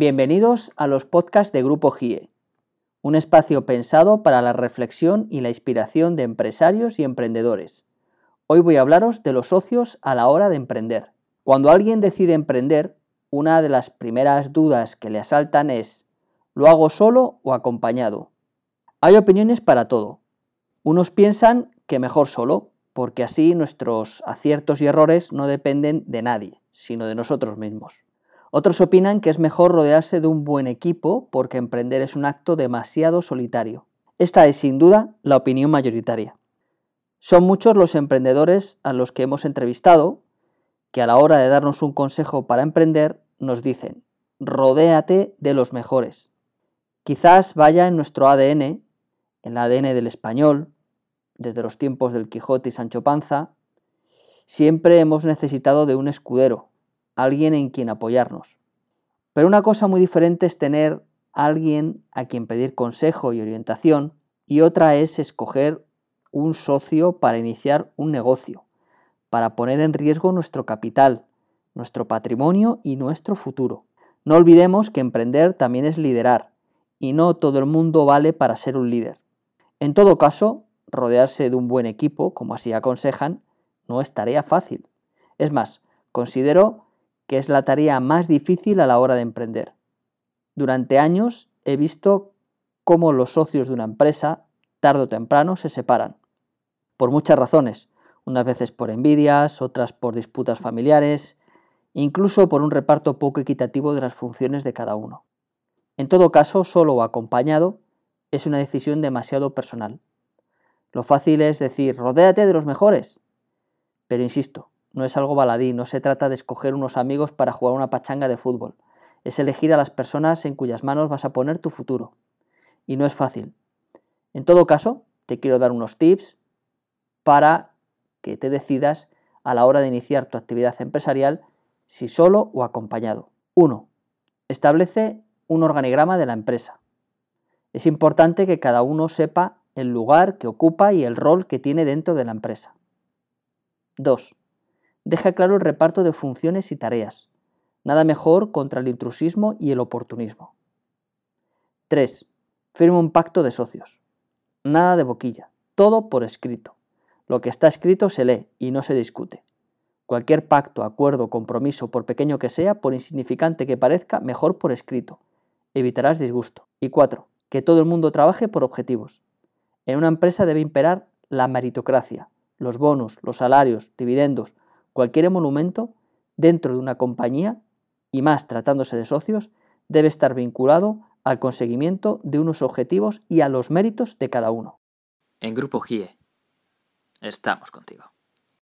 Bienvenidos a los podcasts de Grupo GIE, un espacio pensado para la reflexión y la inspiración de empresarios y emprendedores. Hoy voy a hablaros de los socios a la hora de emprender. Cuando alguien decide emprender, una de las primeras dudas que le asaltan es, ¿lo hago solo o acompañado? Hay opiniones para todo. Unos piensan que mejor solo, porque así nuestros aciertos y errores no dependen de nadie, sino de nosotros mismos. Otros opinan que es mejor rodearse de un buen equipo porque emprender es un acto demasiado solitario. Esta es sin duda la opinión mayoritaria. Son muchos los emprendedores a los que hemos entrevistado que a la hora de darnos un consejo para emprender nos dicen, rodéate de los mejores. Quizás vaya en nuestro ADN, en el ADN del español, desde los tiempos del Quijote y Sancho Panza, siempre hemos necesitado de un escudero, alguien en quien apoyarnos. Pero una cosa muy diferente es tener alguien a quien pedir consejo y orientación y otra es escoger un socio para iniciar un negocio, para poner en riesgo nuestro capital, nuestro patrimonio y nuestro futuro. No olvidemos que emprender también es liderar y no todo el mundo vale para ser un líder. En todo caso, rodearse de un buen equipo, como así aconsejan, no es tarea fácil. Es más, considero que es la tarea más difícil a la hora de emprender. Durante años he visto cómo los socios de una empresa, tarde o temprano, se separan. Por muchas razones, unas veces por envidias, otras por disputas familiares, incluso por un reparto poco equitativo de las funciones de cada uno. En todo caso, solo o acompañado, es una decisión demasiado personal. Lo fácil es decir, rodéate de los mejores. Pero insisto, no es algo baladí, no se trata de escoger unos amigos para jugar una pachanga de fútbol. Es elegir a las personas en cuyas manos vas a poner tu futuro. Y no es fácil. En todo caso, te quiero dar unos tips para que te decidas a la hora de iniciar tu actividad empresarial si solo o acompañado. 1. Establece un organigrama de la empresa. Es importante que cada uno sepa el lugar que ocupa y el rol que tiene dentro de la empresa. 2 deja claro el reparto de funciones y tareas. Nada mejor contra el intrusismo y el oportunismo. 3. Firma un pacto de socios. Nada de boquilla, todo por escrito. Lo que está escrito se lee y no se discute. Cualquier pacto, acuerdo, compromiso, por pequeño que sea, por insignificante que parezca, mejor por escrito. Evitarás disgusto. Y 4. Que todo el mundo trabaje por objetivos. En una empresa debe imperar la meritocracia, los bonos, los salarios, dividendos, Cualquier emolumento dentro de una compañía, y más tratándose de socios, debe estar vinculado al conseguimiento de unos objetivos y a los méritos de cada uno. En Grupo GIE, estamos contigo.